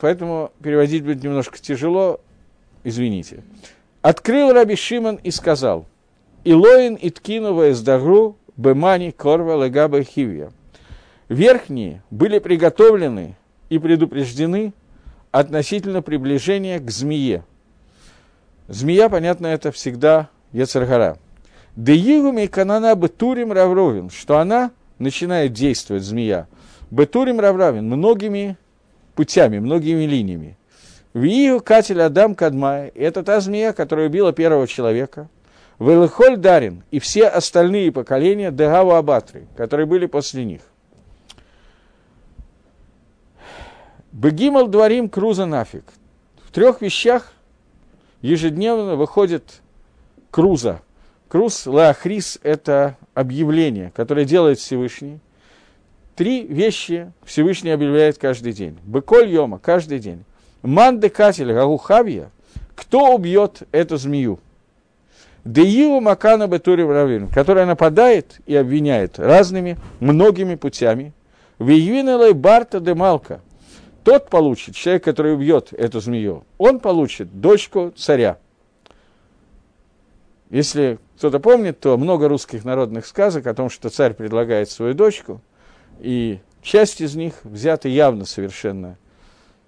поэтому переводить будет немножко тяжело, извините. Открыл Раби Шимон и сказал, «Илоин иткинува из дагру Бемани Корва Легаба Хивия. Верхние были приготовлены и предупреждены относительно приближения к змее. Змея, понятно, это всегда Ецаргара. Деигуми канана бетурим равровин, что она начинает действовать, змея. Бетурим равравин, многими путями, многими линиями. Виигу катель Адам Кадмая, это та змея, которая убила первого человека – Велихоль Дарин и все остальные поколения Дегава Абатры, которые были после них. Бегимал дворим круза нафиг. В трех вещах ежедневно выходит круза. Круз Лаахрис – это объявление, которое делает Всевышний. Три вещи Всевышний объявляет каждый день. Быколь Йома – каждый день. Манды Катель Гагухавья – кто убьет эту змею? Деиу Макана Бетури Равин, которая нападает и обвиняет разными, многими путями. Виюинелай Барта де Малка. Тот получит, человек, который убьет эту змею, он получит дочку царя. Если кто-то помнит, то много русских народных сказок о том, что царь предлагает свою дочку, и часть из них взята явно совершенно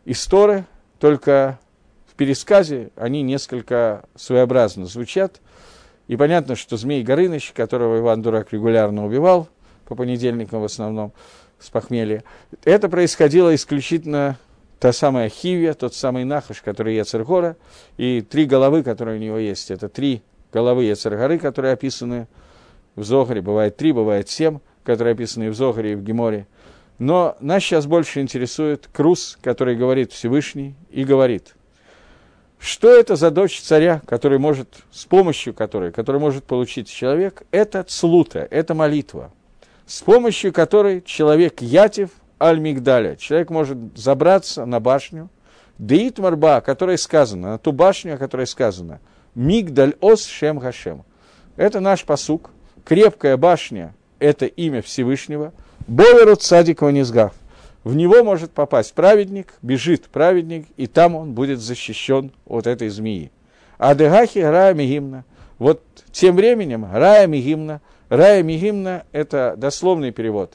из Торы, только в пересказе они несколько своеобразно звучат – и понятно, что Змей Горыныч, которого Иван Дурак регулярно убивал, по понедельникам в основном, с похмелья, это происходило исключительно та самая Хивия, тот самый Нахаш, который Яцергора, и три головы, которые у него есть. Это три головы Яцергоры, которые описаны в Зогаре. Бывает три, бывает семь, которые описаны в Зогаре, и в Геморе. Но нас сейчас больше интересует Круз, который говорит Всевышний и говорит, что это за дочь царя, который может, с помощью которой, который может получить человек, это цлута, это молитва, с помощью которой человек ятив аль-мигдаля, человек может забраться на башню, Деит Марба, о которой сказано, на ту башню, о которой сказано, Мигдаль Ос Шем Хашем. Это наш посук. Крепкая башня – это имя Всевышнего. Боверут Садик Ванизгав. В него может попасть праведник, бежит праведник, и там он будет защищен от этой змеи. А Дегахи Рая Мигимна. Вот тем временем Рая Мигимна. Рая Мигимна – это дословный перевод.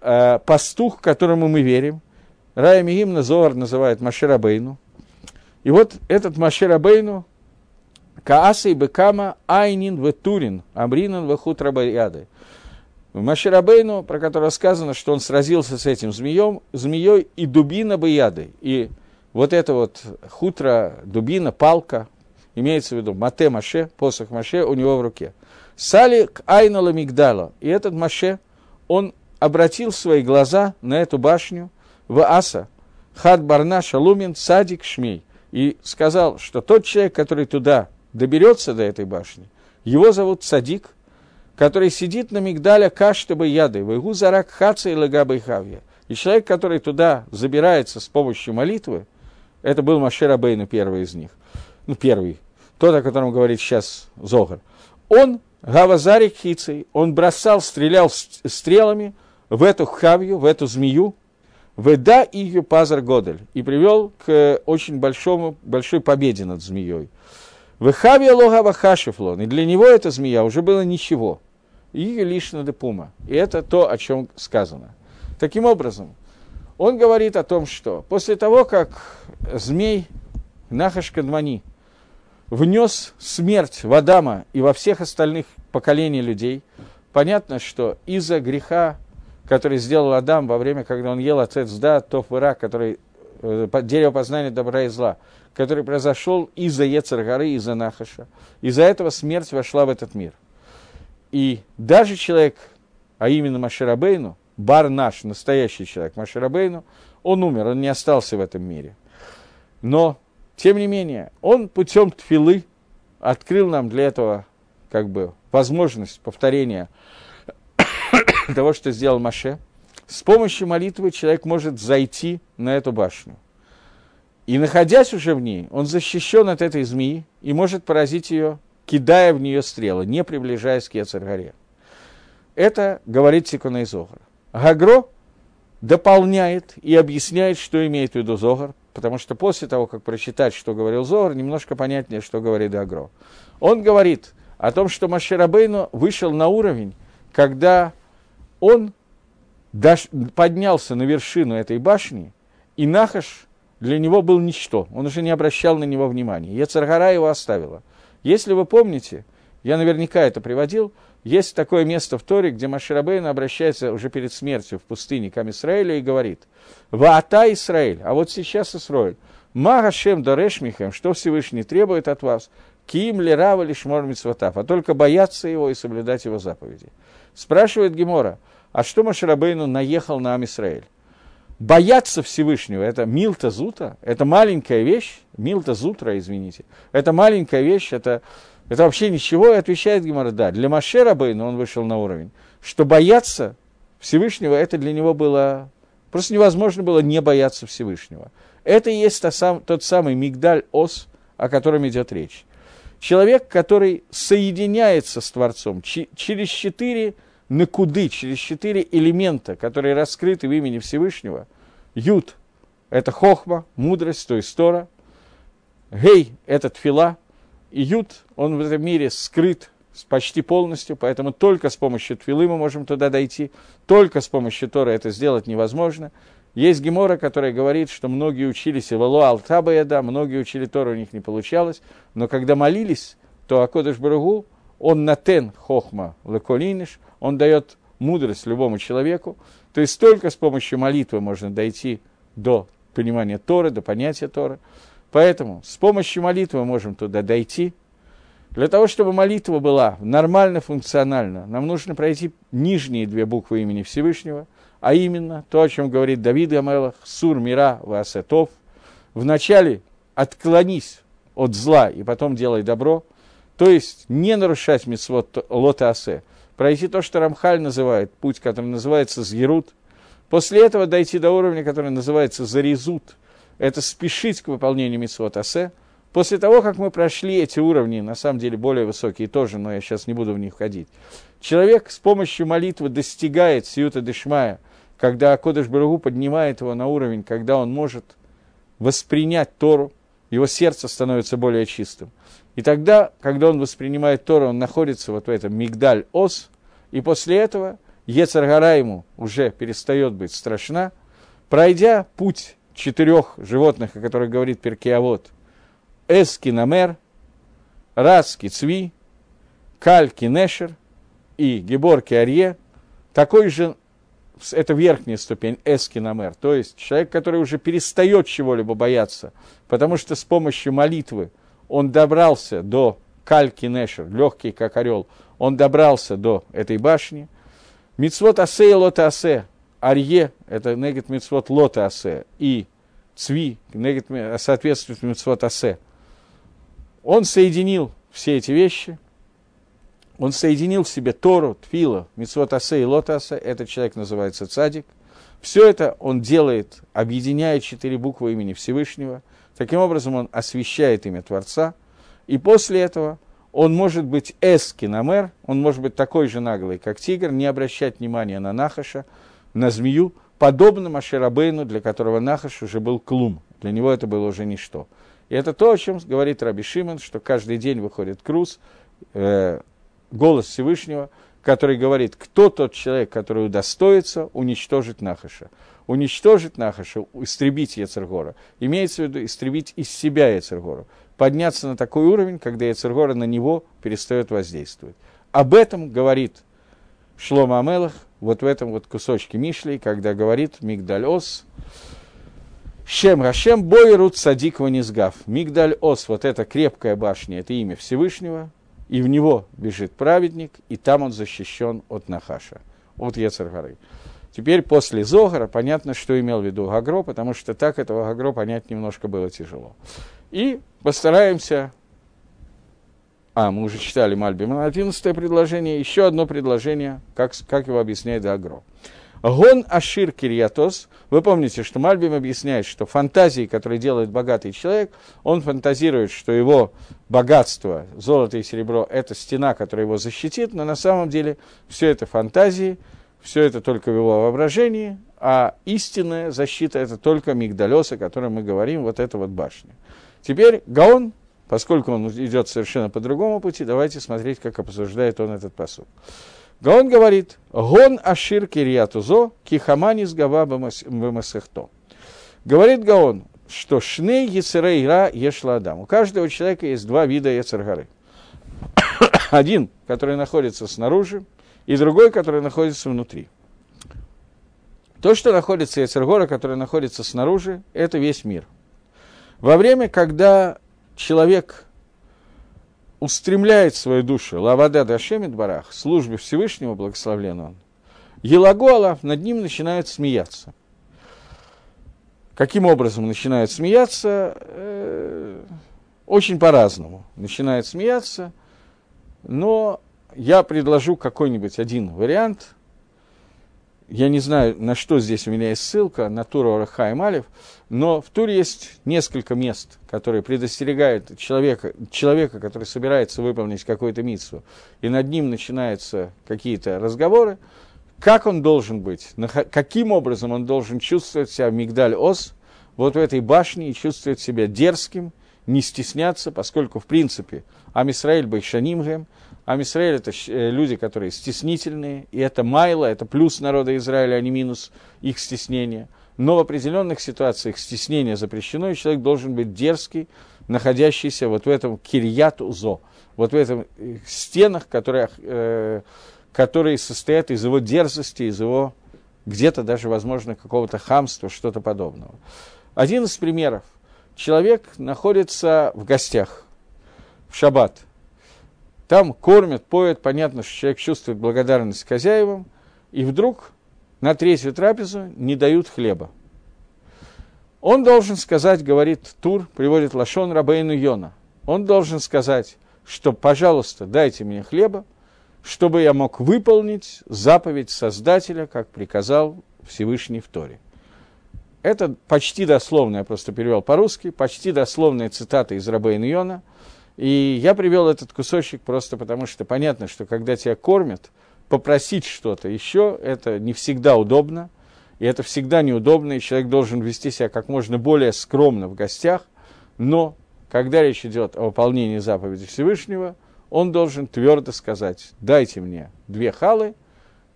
Э, пастух, которому мы верим – Рая Мигимна Зоар называет Маширабейну. И вот этот Маширабейну, Кааса и Бекама Айнин Ветурин, Амринан Вехут Рабаяды. Маширабейну, про которого сказано, что он сразился с этим змеем, змеей и дубина Баяды. И вот это вот хутра, дубина, палка, имеется в виду Мате Маше, посох Маше у него в руке. Сали к Айнала Мигдала. И этот Маше, он обратил свои глаза на эту башню – в Аса, Хад Барна Шалумин Садик Шмей, и сказал, что тот человек, который туда доберется до этой башни, его зовут Садик, который сидит на Мигдаля Каштаба Яды, Вайгу Зарак Хаца и Лагаба Хавья. И человек, который туда забирается с помощью молитвы, это был Машер Абейна, первый из них, ну, первый, тот, о котором говорит сейчас Зогар, он, Гавазарик Хицей, он бросал, стрелял стрелами в эту хавью, в эту змею, Веда ее пазар Годель. И привел к очень большому, большой победе над змеей. Вехавия логава хашифлон. И для него эта змея уже было ничего. Лишь на депума. И это то, о чем сказано. Таким образом, он говорит о том, что после того, как змей Нахаш Кадмани внес смерть в Адама и во всех остальных поколений людей, понятно, что из-за греха который сделал Адам во время, когда он ел отец да, тоф ира, который э, дерево познания добра и зла, который произошел из-за Ецаргары, из-за Нахаша. Из-за этого смерть вошла в этот мир. И даже человек, а именно Маширабейну, бар наш, настоящий человек Маширабейну, он умер, он не остался в этом мире. Но, тем не менее, он путем тфилы открыл нам для этого как бы возможность повторения [coughs] того, что сделал Маше, с помощью молитвы человек может зайти на эту башню. И находясь уже в ней, он защищен от этой змеи и может поразить ее, кидая в нее стрелы, не приближаясь к Ецаргаре. Это говорит Тикуна из Зогара. Гагро дополняет и объясняет, что имеет в виду Зогар, потому что после того, как прочитать, что говорил Зогар, немножко понятнее, что говорит Гагро. Он говорит о том, что Маширабейну вышел на уровень, когда он поднялся на вершину этой башни, и Нахаш для него был ничто. Он уже не обращал на него внимания. Ецаргара его оставила. Если вы помните, я наверняка это приводил, есть такое место в Торе, где Маширабейн обращается уже перед смертью в пустыне к Амисраэлю и говорит, «Ваата Исраэль, а вот сейчас Исраэль, Магашем Дорешмихем, что Всевышний требует от вас, Ким Лерава Лишмор Митсватав, а только бояться его и соблюдать его заповеди». Спрашивает Гемора, а что Маширабейну наехал на Амисраэль? Бояться Всевышнего – это милта зута, это маленькая вещь, милта зутра, извините, это маленькая вещь, это, это вообще ничего, и отвечает Гемора, да, для Маширабейну он вышел на уровень, что бояться Всевышнего, это для него было, просто невозможно было не бояться Всевышнего. Это и есть та сам, тот самый мигдаль-ос, о котором идет речь. Человек, который соединяется с Творцом через четыре накуды, через четыре элемента, которые раскрыты в имени Всевышнего. Ют – это хохма, мудрость, то есть Тора. Гей – это тфила. И Ют, он в этом мире скрыт почти полностью, поэтому только с помощью твилы мы можем туда дойти, только с помощью Тора это сделать невозможно. Есть Гемора, которая говорит, что многие учились Ивало Алтабаяда, многие учили Тору, у них не получалось, но когда молились, то Акодыш Барагу, он натен хохма леколиниш, он дает мудрость любому человеку. То есть только с помощью молитвы можно дойти до понимания Торы, до понятия Торы. Поэтому с помощью молитвы мы можем туда дойти. Для того, чтобы молитва была нормально функциональна, нам нужно пройти нижние две буквы имени Всевышнего, а именно то, о чем говорит Давид Амелах, Сур Мира Васетов, вначале отклонись от зла и потом делай добро, то есть не нарушать митцвот лота асе, пройти то, что Рамхаль называет, путь, который называется Згерут, после этого дойти до уровня, который называется Зарезут, это спешить к выполнению митцвот асе, После того, как мы прошли эти уровни, на самом деле более высокие тоже, но я сейчас не буду в них входить, человек с помощью молитвы достигает сиюта дешмая, когда Кодыш Барагу поднимает его на уровень, когда он может воспринять Тору, его сердце становится более чистым. И тогда, когда он воспринимает Тору, он находится вот в этом мигдаль-ос, и после этого Ецаргара ему уже перестает быть страшна, пройдя путь четырех животных, о которых говорит Перкиавод, Эски Намер, Раски Цви, Кальки Нешер и Геборки Арье, такой же это верхняя ступень эскиномер, то есть человек, который уже перестает чего-либо бояться, потому что с помощью молитвы он добрался до кальки нешер, легкий как орел, он добрался до этой башни. Мицвод асе и лота асе, арье, это негет мицвод лота асе, и цви, негет соответствует мицвод асе. Он соединил все эти вещи – он соединил в себе Тору, Тфила, Митцвот Асе и Лотаса, этот человек называется Цадик. Все это он делает, объединяя четыре буквы имени Всевышнего. Таким образом, он освещает имя Творца. И после этого он может быть эскинамер, он может быть такой же наглый, как тигр, не обращать внимания на Нахаша, на змею, подобно Маширабейну, для которого Нахаш уже был клум. Для него это было уже ничто. И это то, о чем говорит Раби Шимон, что каждый день выходит круз, э, голос Всевышнего, который говорит, кто тот человек, который удостоится уничтожить Нахаша. Уничтожить Нахаша, истребить Яцергора. Имеется в виду истребить из себя Яцергора. Подняться на такой уровень, когда Яцергора на него перестает воздействовать. Об этом говорит Шлома Амелах, вот в этом вот кусочке Мишли, когда говорит Мигдаль Ос, Шем Рашем Бойрут Садик Ванизгав. Мигдаль Ос, вот эта крепкая башня, это имя Всевышнего, и в него бежит праведник, и там он защищен от Нахаша, от Ецаргары. Теперь после Зогара понятно, что имел в виду Гагро, потому что так этого Гагро понять немножко было тяжело. И постараемся... А, мы уже читали Мальбим, 11 предложение, еще одно предложение, как, как его объясняет Гагро. Гон Ашир Кирьятос. Вы помните, что Мальбим объясняет, что фантазии, которые делает богатый человек, он фантазирует, что его богатство, золото и серебро, это стена, которая его защитит, но на самом деле все это фантазии, все это только в его воображении, а истинная защита это только мигдалес, о котором мы говорим, вот эта вот башня. Теперь Гаон, поскольку он идет совершенно по другому пути, давайте смотреть, как обсуждает он этот посуд. Гаон говорит, гон ашир кирьятузо, кихамани с гава бамасехто. Говорит Гаон, что шней яцерейра ешла адам. У каждого человека есть два вида яцергары. [coughs] Один, который находится снаружи, и другой, который находится внутри. То, что находится Яцергора, который находится снаружи, это весь мир. Во время, когда человек устремляет свою душу, лавада дашемит барах, службе Всевышнего, благословлен он, Елагуала над ним начинает смеяться. Каким образом начинает смеяться? Э, очень по-разному. Начинает смеяться, но я предложу какой-нибудь один вариант – я не знаю, на что здесь у меня есть ссылка, на Туру Раха и Малев, но в Туре есть несколько мест, которые предостерегают человека, человека, который собирается выполнить какую-то митсу, и над ним начинаются какие-то разговоры, как он должен быть, каким образом он должен чувствовать себя в Мигдаль-Ос, вот в этой башне, и чувствовать себя дерзким, не стесняться, поскольку, в принципе, Амисраэль Байшанимгем – Амисраэль это э, люди, которые стеснительные, и это майла, это плюс народа Израиля, а не минус их стеснения. Но в определенных ситуациях стеснение запрещено, и человек должен быть дерзкий, находящийся вот в этом кирьят-узо, вот в этом э, стенах, которые, э, которые состоят из его дерзости, из его где-то даже, возможно, какого-то хамства, что-то подобного. Один из примеров. Человек находится в гостях в шаббат – там кормят, поют, понятно, что человек чувствует благодарность хозяевам, и вдруг на третью трапезу не дают хлеба. Он должен сказать, говорит Тур, приводит Лашон Рабейну Йона, он должен сказать, что, пожалуйста, дайте мне хлеба, чтобы я мог выполнить заповедь Создателя, как приказал Всевышний в Торе. Это почти дословно, я просто перевел по-русски, почти дословная цитата из Рабейна Йона. И я привел этот кусочек просто потому, что понятно, что когда тебя кормят, попросить что-то еще, это не всегда удобно, и это всегда неудобно, и человек должен вести себя как можно более скромно в гостях, но когда речь идет о выполнении заповеди Всевышнего, он должен твердо сказать, дайте мне две халы,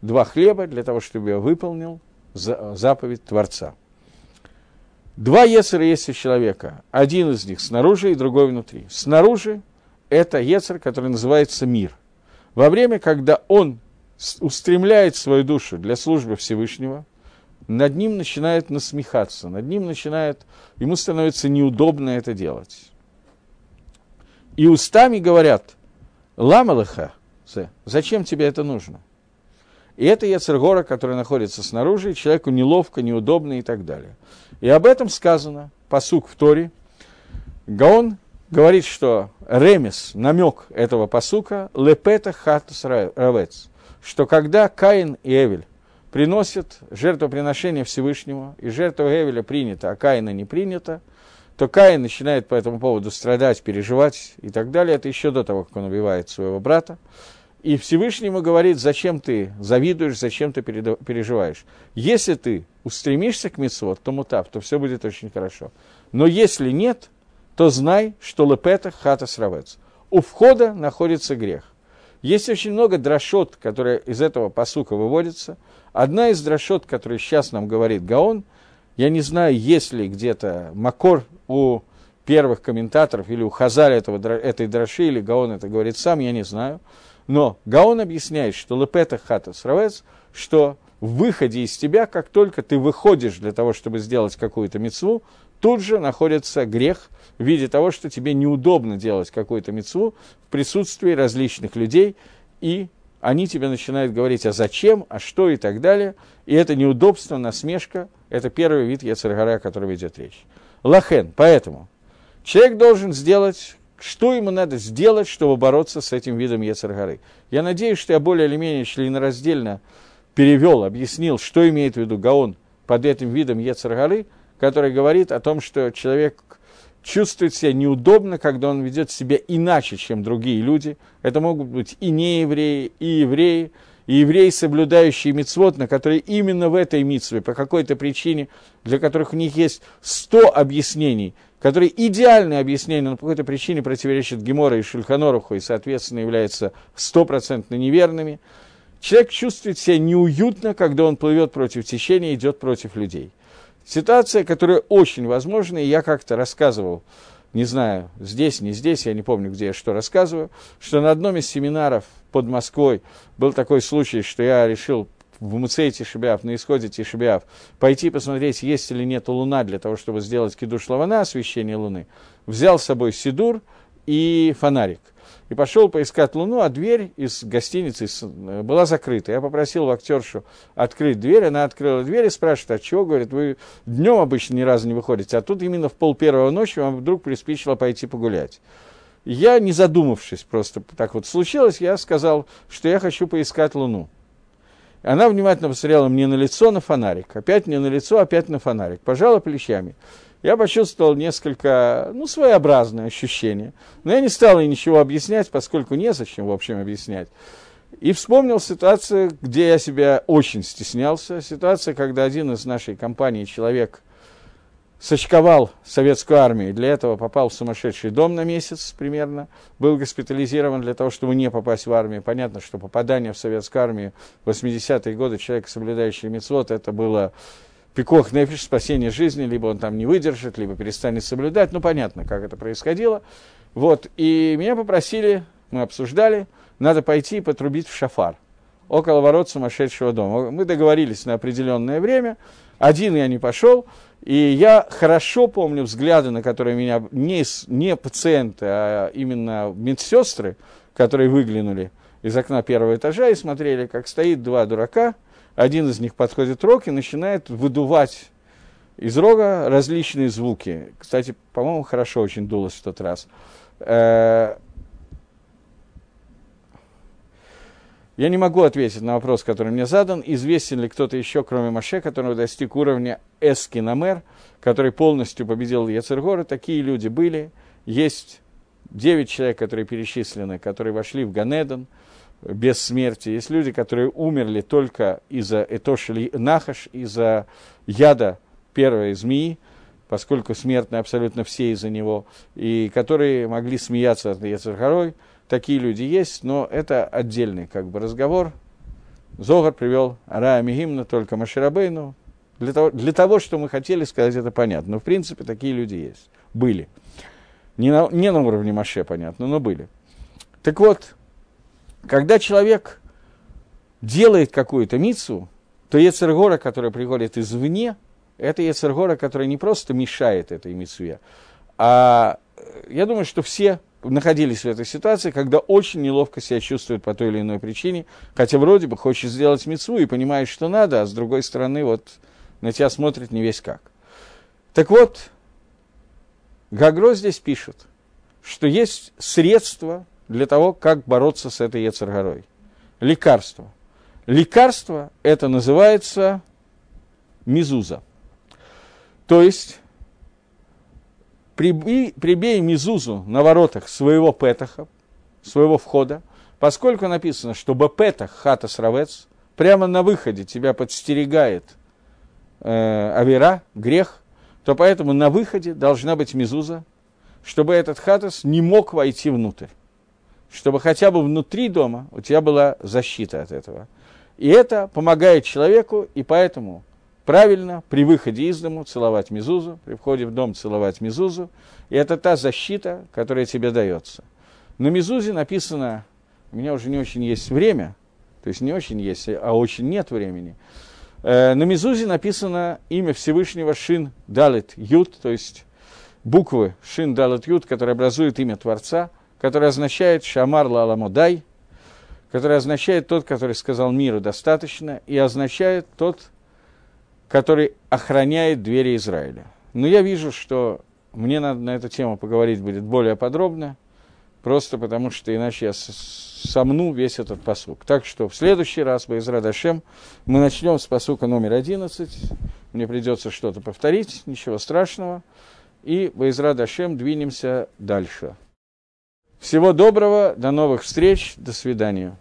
два хлеба для того, чтобы я выполнил заповедь Творца. Два Ецера есть у человека. Один из них снаружи и другой внутри. Снаружи это Ецер, который называется мир. Во время, когда он устремляет свою душу для службы Всевышнего, над ним начинает насмехаться, над ним начинает, ему становится неудобно это делать. И устами говорят, ламалыха, зачем тебе это нужно? И это Яцергора, который находится снаружи, человеку неловко, неудобно и так далее. И об этом сказано, посук в Торе. Гаон говорит, что ремес, намек этого посука, лепета хатус равец, что когда Каин и Эвель приносят жертвоприношение Всевышнему, и жертва Эвеля принята, а Каина не принята, то Каин начинает по этому поводу страдать, переживать и так далее. Это еще до того, как он убивает своего брата. И Всевышний ему говорит, зачем ты завидуешь, зачем ты переживаешь. Если ты устремишься к митцвот, то мутав, то все будет очень хорошо. Но если нет, то знай, что лепета хата сравец. У входа находится грех. Есть очень много дрошот, которые из этого посука выводятся. Одна из дрошот, которую сейчас нам говорит Гаон, я не знаю, есть ли где-то макор у первых комментаторов или у Хазаля этого, этой дроши, или Гаон это говорит сам, я не знаю. Но Гаон объясняет, что лепета хата сравец, что в выходе из тебя, как только ты выходишь для того, чтобы сделать какую-то мецву, тут же находится грех в виде того, что тебе неудобно делать какую-то мецву в присутствии различных людей, и они тебе начинают говорить, а зачем, а что и так далее. И это неудобство, насмешка, это первый вид Яцергара, о котором идет речь. Лахен, поэтому человек должен сделать что ему надо сделать, чтобы бороться с этим видом Ецаргары. Я надеюсь, что я более или менее членораздельно перевел, объяснил, что имеет в виду Гаон под этим видом Ецаргары, который говорит о том, что человек чувствует себя неудобно, когда он ведет себя иначе, чем другие люди. Это могут быть и неевреи, и евреи, и евреи, соблюдающие мицвод, на которые именно в этой мицве по какой-то причине, для которых у них есть сто объяснений, которые идеальное объяснение, но по какой-то причине противоречат Гемора и Шульханоруху и, соответственно, являются стопроцентно неверными. Человек чувствует себя неуютно, когда он плывет против течения идет против людей. Ситуация, которая очень возможна, и я как-то рассказывал, не знаю, здесь, не здесь, я не помню, где я что рассказываю, что на одном из семинаров под Москвой был такой случай, что я решил в Муцей Тишебиав, на исходе Тишебиав, пойти посмотреть, есть или нет луна для того, чтобы сделать кидуш лавана, освещение луны, взял с собой сидур и фонарик. И пошел поискать луну, а дверь из гостиницы была закрыта. Я попросил актершу открыть дверь, она открыла дверь и спрашивает, а чего, говорит, вы днем обычно ни разу не выходите, а тут именно в пол первого ночи вам вдруг приспичило пойти погулять. Я, не задумавшись, просто так вот случилось, я сказал, что я хочу поискать Луну. Она внимательно посмотрела мне на лицо, на фонарик. Опять мне на лицо, опять на фонарик. Пожала плечами. Я почувствовал несколько, ну, своеобразное ощущение. Но я не стал ей ничего объяснять, поскольку незачем, в общем, объяснять. И вспомнил ситуацию, где я себя очень стеснялся. Ситуация, когда один из нашей компании человек – сочковал советскую армию, для этого попал в сумасшедший дом на месяц примерно, был госпитализирован для того, чтобы не попасть в армию. Понятно, что попадание в советскую армию в 80-е годы человека, соблюдающего мецвод, это было пикох нефиш, спасение жизни, либо он там не выдержит, либо перестанет соблюдать. Ну, понятно, как это происходило. Вот, и меня попросили, мы обсуждали, надо пойти и потрубить в шафар около ворот сумасшедшего дома. Мы договорились на определенное время, один я не пошел, и я хорошо помню взгляды, на которые меня не, не пациенты, а именно медсестры, которые выглянули из окна первого этажа и смотрели, как стоит два дурака, один из них подходит рог и начинает выдувать из рога различные звуки. Кстати, по-моему, хорошо очень дулось в тот раз. Э, я не могу ответить на вопрос, который мне задан. Известен ли кто-то еще, кроме Маше, который достиг уровня Эскинамер, который полностью победил Яцергора? Такие люди были. Есть девять человек, которые перечислены, которые вошли в Ганедон без смерти. Есть люди, которые умерли только из-за Этоши Нахаш, из-за яда первой змеи, поскольку смертны абсолютно все из-за него, и которые могли смеяться от Ецархарой. Такие люди есть, но это отдельный как бы разговор. Зогар привел Арая Мигимна, только Маширабейну. Для того, для того, что мы хотели сказать, это понятно. Но, в принципе, такие люди есть. Были. Не на, не на уровне Маше, понятно, но были. Так вот, когда человек делает какую-то мицу, то Ецергора, которая приходит извне, это Ецергора, которая не просто мешает этой митцве, а я думаю, что все находились в этой ситуации, когда очень неловко себя чувствуют по той или иной причине, хотя вроде бы хочешь сделать мецву и понимаешь, что надо, а с другой стороны вот на тебя смотрит не весь как. Так вот, Гагро здесь пишет, что есть средства для того, как бороться с этой Ецаргорой. Лекарство. Лекарство это называется мизуза. То есть, прибей, прибей мизузу на воротах своего петаха, своего входа, поскольку написано, что бепетах хата сравец, прямо на выходе тебя подстерегает э, авера, грех, то поэтому на выходе должна быть мизуза, чтобы этот хатас не мог войти внутрь. Чтобы хотя бы внутри дома у тебя была защита от этого. И это помогает человеку, и поэтому правильно при выходе из дому целовать мизузу, при входе в дом целовать мизузу. И это та защита, которая тебе дается. На мизузе написано, у меня уже не очень есть время, то есть не очень есть, а очень нет времени. Э, на мизузе написано имя Всевышнего Шин Далит Ют, то есть буквы Шин Далит Ют, которые образуют имя Творца, которое означает Шамар Лаламодай, который означает тот, который сказал миру достаточно, и означает тот, который охраняет двери Израиля. Но я вижу, что мне надо на эту тему поговорить будет более подробно, просто потому что иначе я сомну весь этот посук. Так что в следующий раз, Байзра Дашем, мы начнем с посука номер 11. Мне придется что-то повторить, ничего страшного. И Байзра Дашем двинемся дальше. Всего доброго, до новых встреч, до свидания.